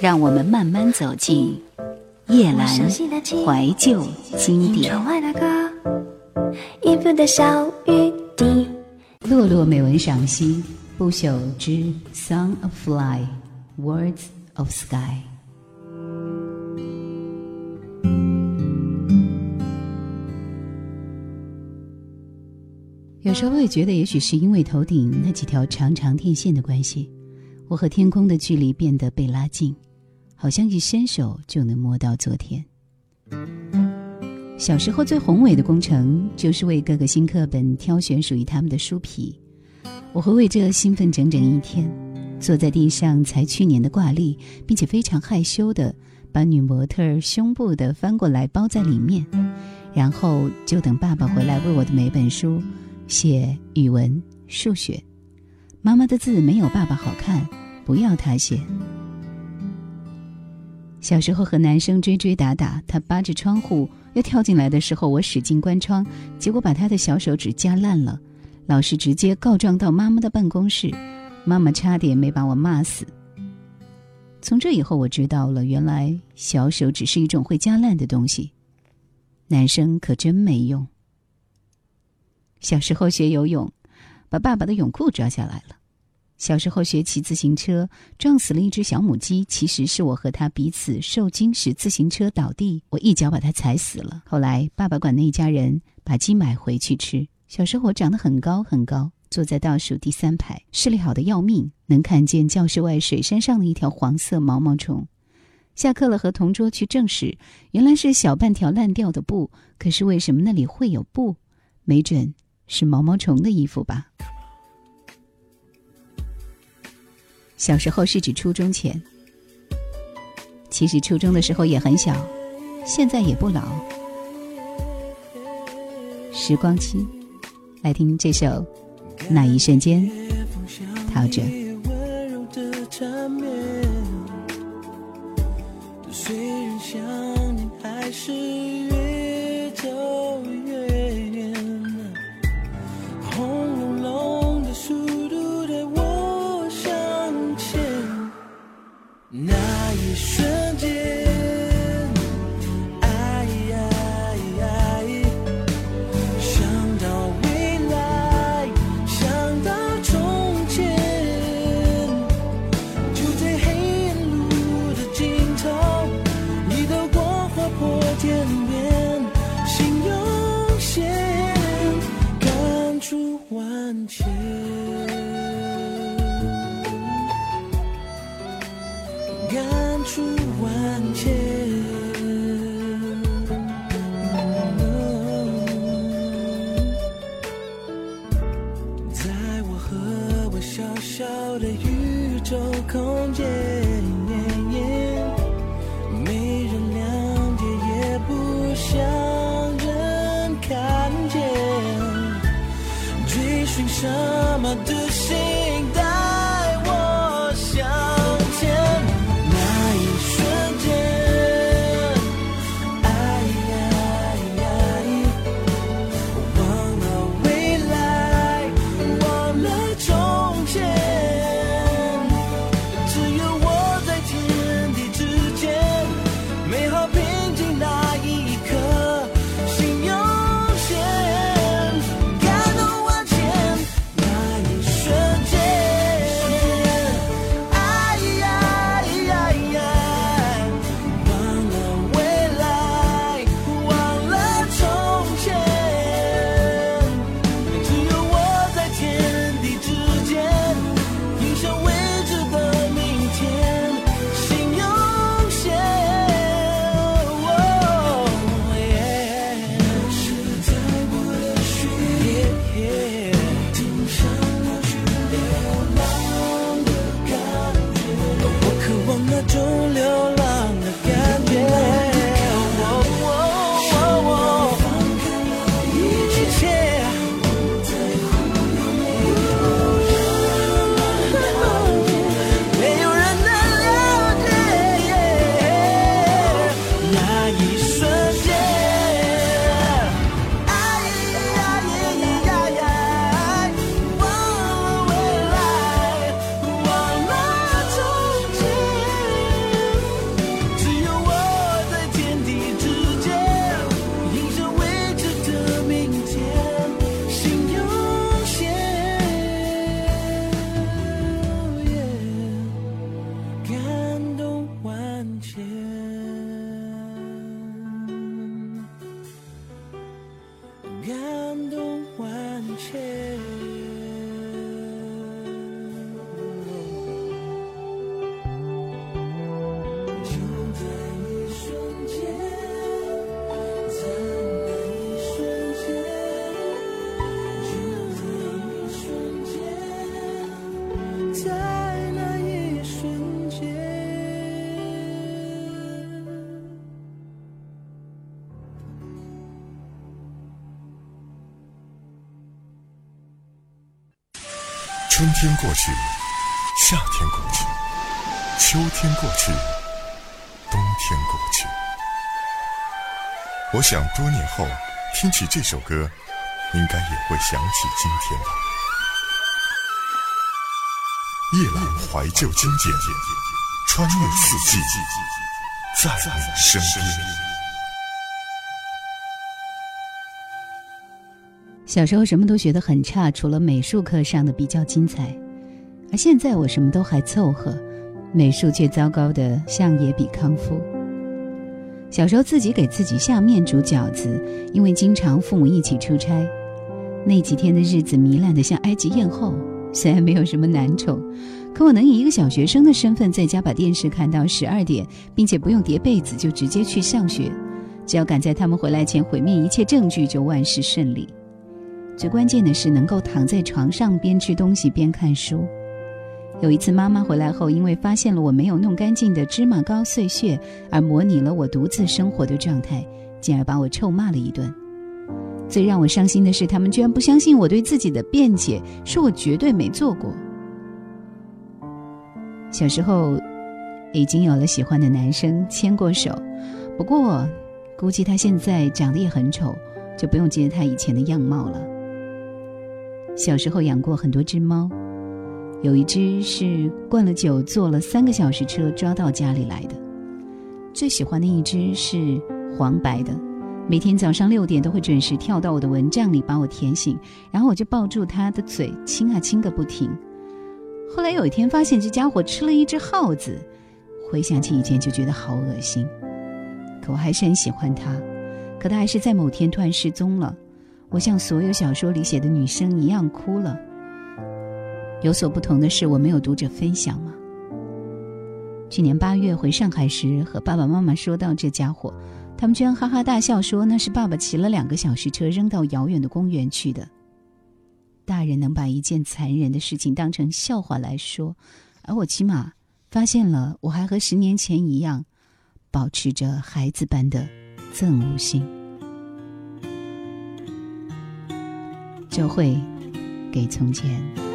让我们慢慢走进夜阑怀旧经典。落落美文赏析，不朽之《Song of Fly》，Words of Sky。有时候会觉得，也许是因为头顶那几条长长电线的关系，我和天空的距离变得被拉近，好像一伸手就能摸到昨天。小时候最宏伟的工程，就是为各个新课本挑选属于他们的书皮。我会为这兴奋整整一天，坐在地上裁去年的挂历，并且非常害羞的把女模特胸部的翻过来包在里面，然后就等爸爸回来为我的每本书。写语文、数学，妈妈的字没有爸爸好看，不要他写。小时候和男生追追打打，他扒着窗户要跳进来的时候，我使劲关窗，结果把他的小手指夹烂了。老师直接告状到妈妈的办公室，妈妈差点没把我骂死。从这以后，我知道了，原来小手指是一种会夹烂的东西，男生可真没用。小时候学游泳，把爸爸的泳裤抓下来了。小时候学骑自行车，撞死了一只小母鸡，其实是我和他彼此受惊时自行车倒地，我一脚把它踩死了。后来爸爸管那一家人把鸡买回去吃。小时候我长得很高很高，坐在倒数第三排，视力好的要命，能看见教室外水山上的一条黄色毛毛虫。下课了和同桌去证实，原来是小半条烂掉的布。可是为什么那里会有布？没准。是毛毛虫的衣服吧？小时候是指初中前，其实初中的时候也很小，现在也不老。时光机，来听这首《那一瞬间》，陶喆。春天过去，夏天过去，秋天过去，冬天过去。我想多年后听起这首歌，应该也会想起今天吧。夜阑怀旧经典，穿越四季，在你身边。小时候什么都学得很差，除了美术课上的比较精彩，而现在我什么都还凑合，美术却糟糕的像野比康夫。小时候自己给自己下面煮饺子，因为经常父母一起出差，那几天的日子糜烂的像埃及艳后。虽然没有什么男宠，可我能以一个小学生的身份在家把电视看到十二点，并且不用叠被子就直接去上学，只要赶在他们回来前毁灭一切证据，就万事顺利。最关键的是能够躺在床上边吃东西边看书。有一次妈妈回来后，因为发现了我没有弄干净的芝麻糕碎屑，而模拟了我独自生活的状态，进而把我臭骂了一顿。最让我伤心的是，他们居然不相信我对自己的辩解，说我绝对没做过。小时候已经有了喜欢的男生牵过手，不过估计他现在长得也很丑，就不用记得他以前的样貌了。小时候养过很多只猫，有一只是灌了酒坐了三个小时车抓到家里来的。最喜欢的一只是黄白的，每天早上六点都会准时跳到我的蚊帐里把我舔醒，然后我就抱住它的嘴亲啊亲个不停。后来有一天发现这家伙吃了一只耗子，回想起以前就觉得好恶心，可我还是很喜欢它。可它还是在某天突然失踪了。我像所有小说里写的女生一样哭了。有所不同的是，我没有读者分享吗？去年八月回上海时，和爸爸妈妈说到这家伙，他们居然哈哈大笑，说那是爸爸骑了两个小时车扔到遥远的公园去的。大人能把一件残忍的事情当成笑话来说，而我起码发现了，我还和十年前一样，保持着孩子般的憎恶心。就会给从前。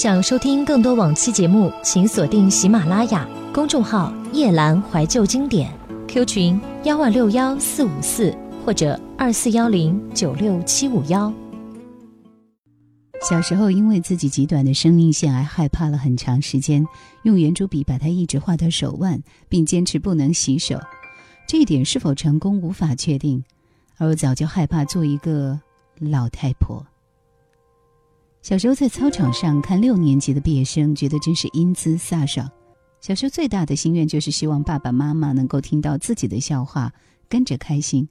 想收听更多往期节目，请锁定喜马拉雅公众号“夜阑怀旧经典 ”，Q 群幺二六幺四五四或者二四幺零九六七五幺。小时候因为自己极短的生命线而害怕了很长时间，用圆珠笔把它一直画到手腕，并坚持不能洗手。这一点是否成功无法确定，而我早就害怕做一个老太婆。小时候在操场上看六年级的毕业生，觉得真是英姿飒爽。小时候最大的心愿就是希望爸爸妈妈能够听到自己的笑话，跟着开心。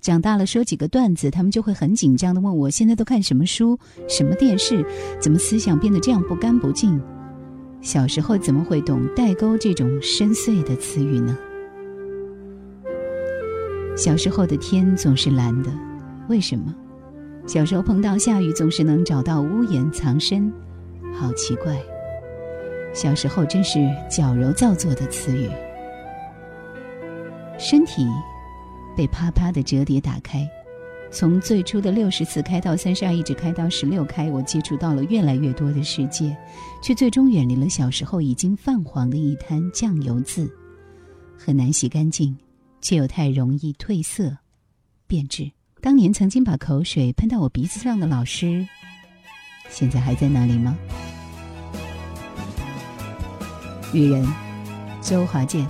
长大了说几个段子，他们就会很紧张的问我现在都看什么书、什么电视，怎么思想变得这样不干不净？小时候怎么会懂代沟这种深邃的词语呢？小时候的天总是蓝的，为什么？小时候碰到下雨总是能找到屋檐藏身，好奇怪。小时候真是矫揉造作的词语。身体被啪啪的折叠打开，从最初的六十四开到三十二，一直开到十六开，我接触到了越来越多的世界，却最终远离了小时候已经泛黄的一滩酱油渍，很难洗干净，却又太容易褪色、变质。当年曾经把口水喷到我鼻子上的老师，现在还在那里吗？女人，周华健。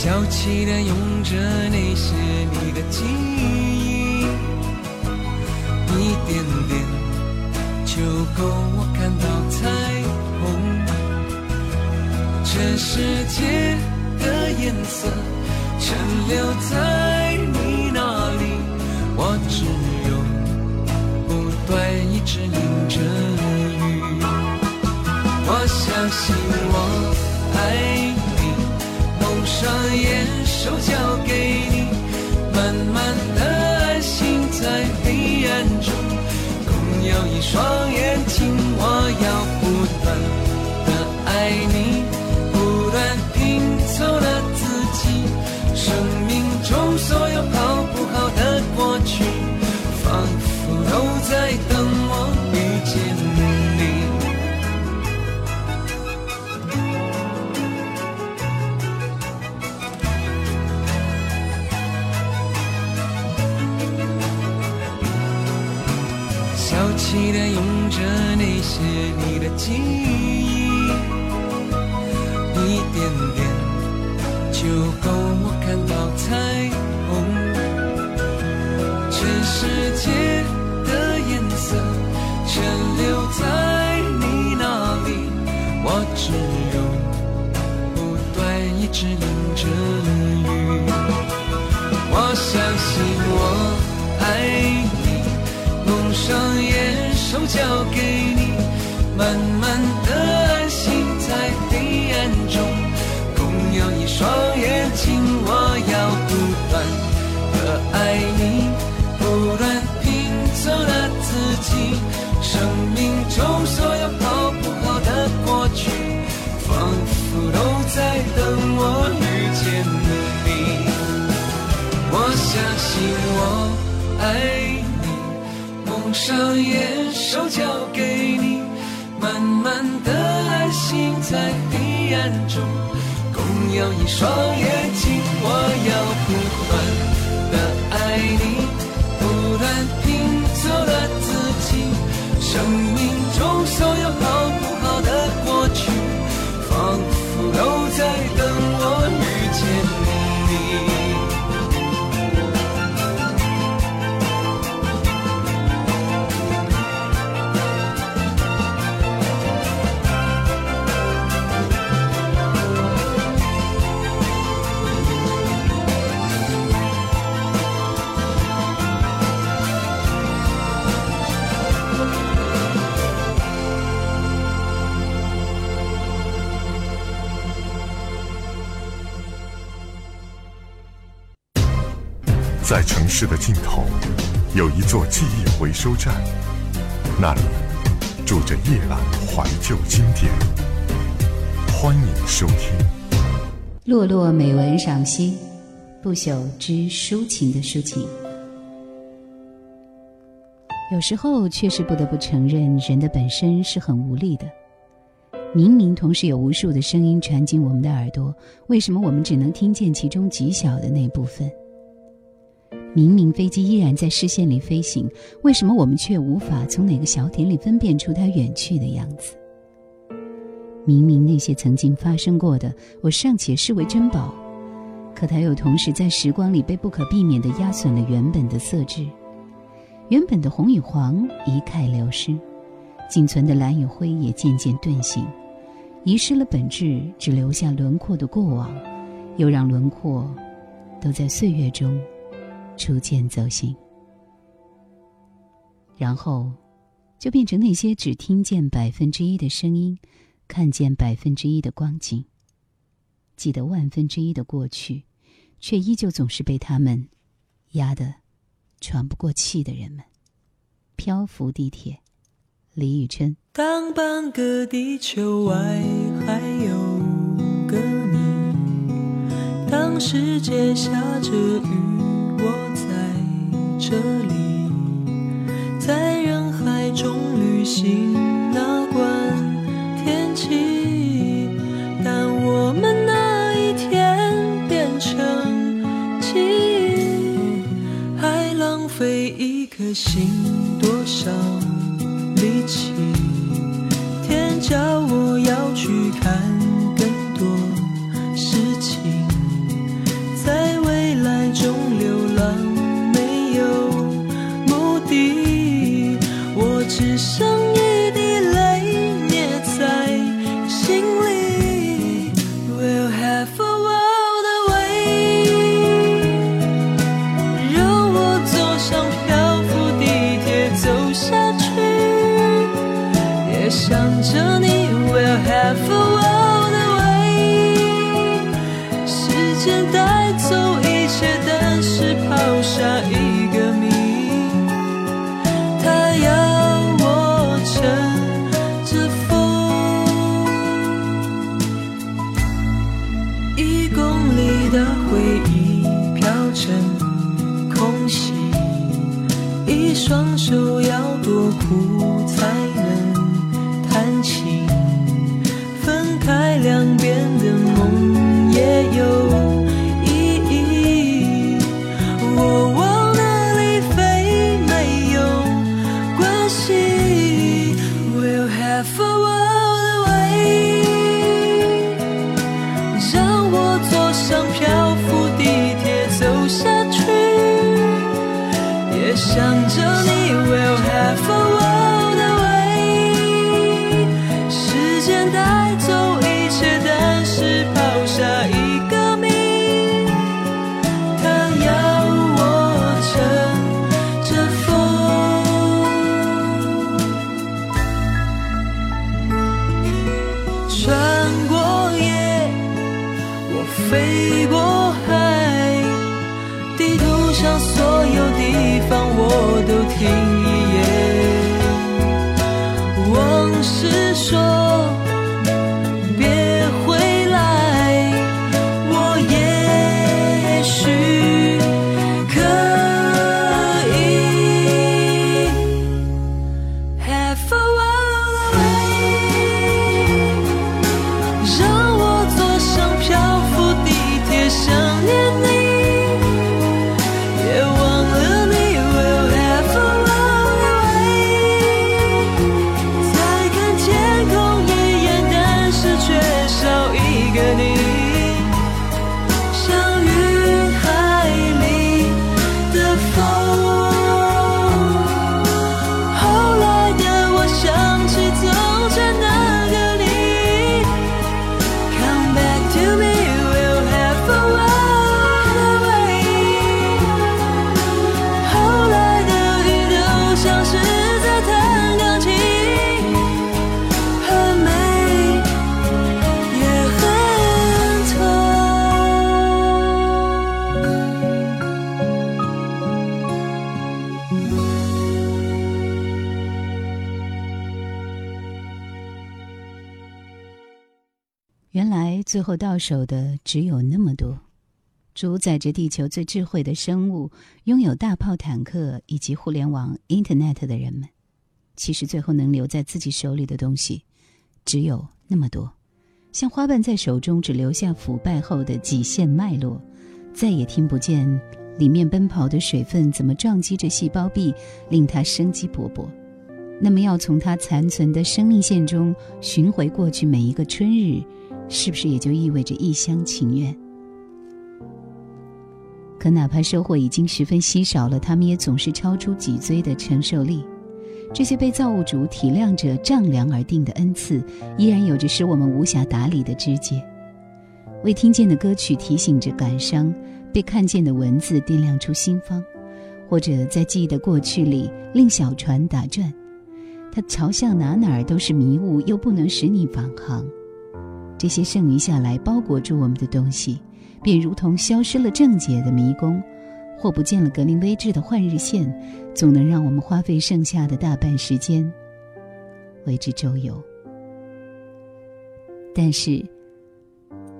小气的用着那些你的记忆，一点点就够我看到彩虹。这世界的颜色全留在你那里，我只有不断一直淋着雨。我相信我爱你。双眼，手交给你，慢慢的安心在黑暗中，共有一双眼睛，我要不断的爱你，不断拼凑了自己，生命中所有记忆，上眼，手交给你，满满的爱心在黑暗中。共有一双眼睛，我要不断城市的尽头，有一座记忆回收站，那里住着夜阑怀旧经典。欢迎收听。落落美文赏析，不朽之抒情的抒情。有时候确实不得不承认，人的本身是很无力的。明明同时有无数的声音传进我们的耳朵，为什么我们只能听见其中极小的那部分？明明飞机依然在视线里飞行，为什么我们却无法从哪个小点里分辨出它远去的样子？明明那些曾经发生过的，我尚且视为珍宝，可它又同时在时光里被不可避免地压损了原本的色质，原本的红与黄一概流失，仅存的蓝与灰也渐渐遁形，遗失了本质，只留下轮廓的过往，又让轮廓都在岁月中逐渐走形，然后就变成那些只听见百分之一的声音。看见百分之一的光景，记得万分之一的过去，却依旧总是被他们压得喘不过气的人们。漂浮地铁，李宇春。当半个地球外还有个你，当世界下着雨，我在这里，在人海中旅行，哪管。天气，但我们那一天变成记忆，还浪费一颗心后到手的只有那么多。主宰着地球最智慧的生物，拥有大炮坦克以及互联网 Internet 的人们，其实最后能留在自己手里的东西，只有那么多。像花瓣在手中只留下腐败后的几线脉络，再也听不见里面奔跑的水分怎么撞击着细胞壁，令它生机勃勃。那么，要从它残存的生命线中寻回过去每一个春日，是不是也就意味着一厢情愿？可哪怕收获已经十分稀少了，他们也总是超出脊椎的承受力。这些被造物主体谅着丈量而定的恩赐，依然有着使我们无暇打理的枝节。未听见的歌曲提醒着感伤，被看见的文字掂量出心方，或者在记忆的过去里令小船打转。它朝向哪哪儿都是迷雾，又不能使你返航。这些剩余下来包裹住我们的东西，便如同消失了正解的迷宫，或不见了格林威治的换日线，总能让我们花费剩下的大半时间为之周游。但是，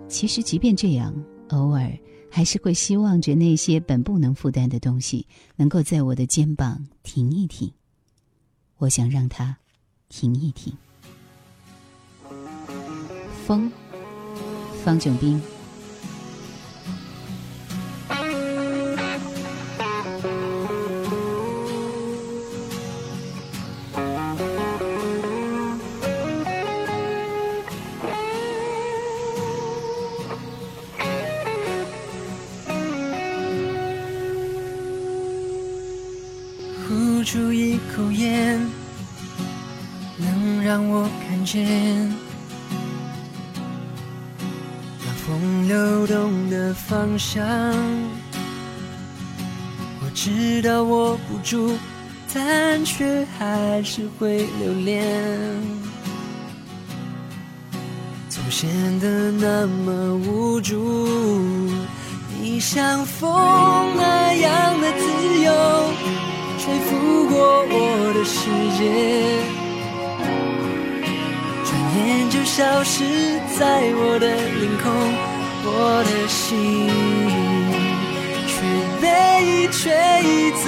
其实即便这样，偶尔还是会希望着那些本不能负担的东西，能够在我的肩膀停一停。我想让它停一停。风，方炯斌。流动的方向。我知道握不住，但却还是会留恋。总显得那么无助，你像风那样的自由。吹拂过我的世界，转眼就消失在我的领空，我的心却被吹走，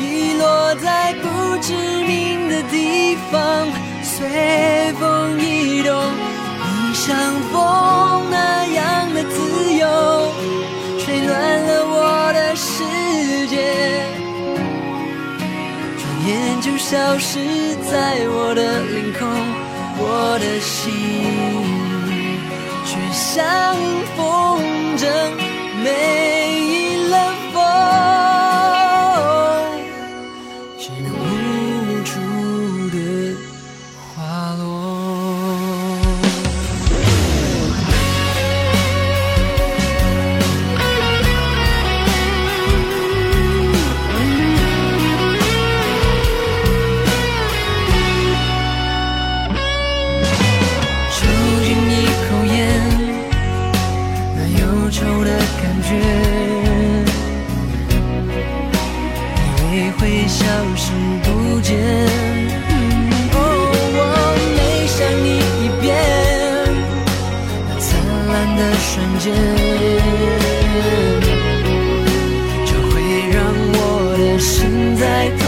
遗落在不知名的地方，随风移动。你像风那样的自由，吹乱了我的世界。转眼就消失在我的领空，我的心却像风筝没心在跳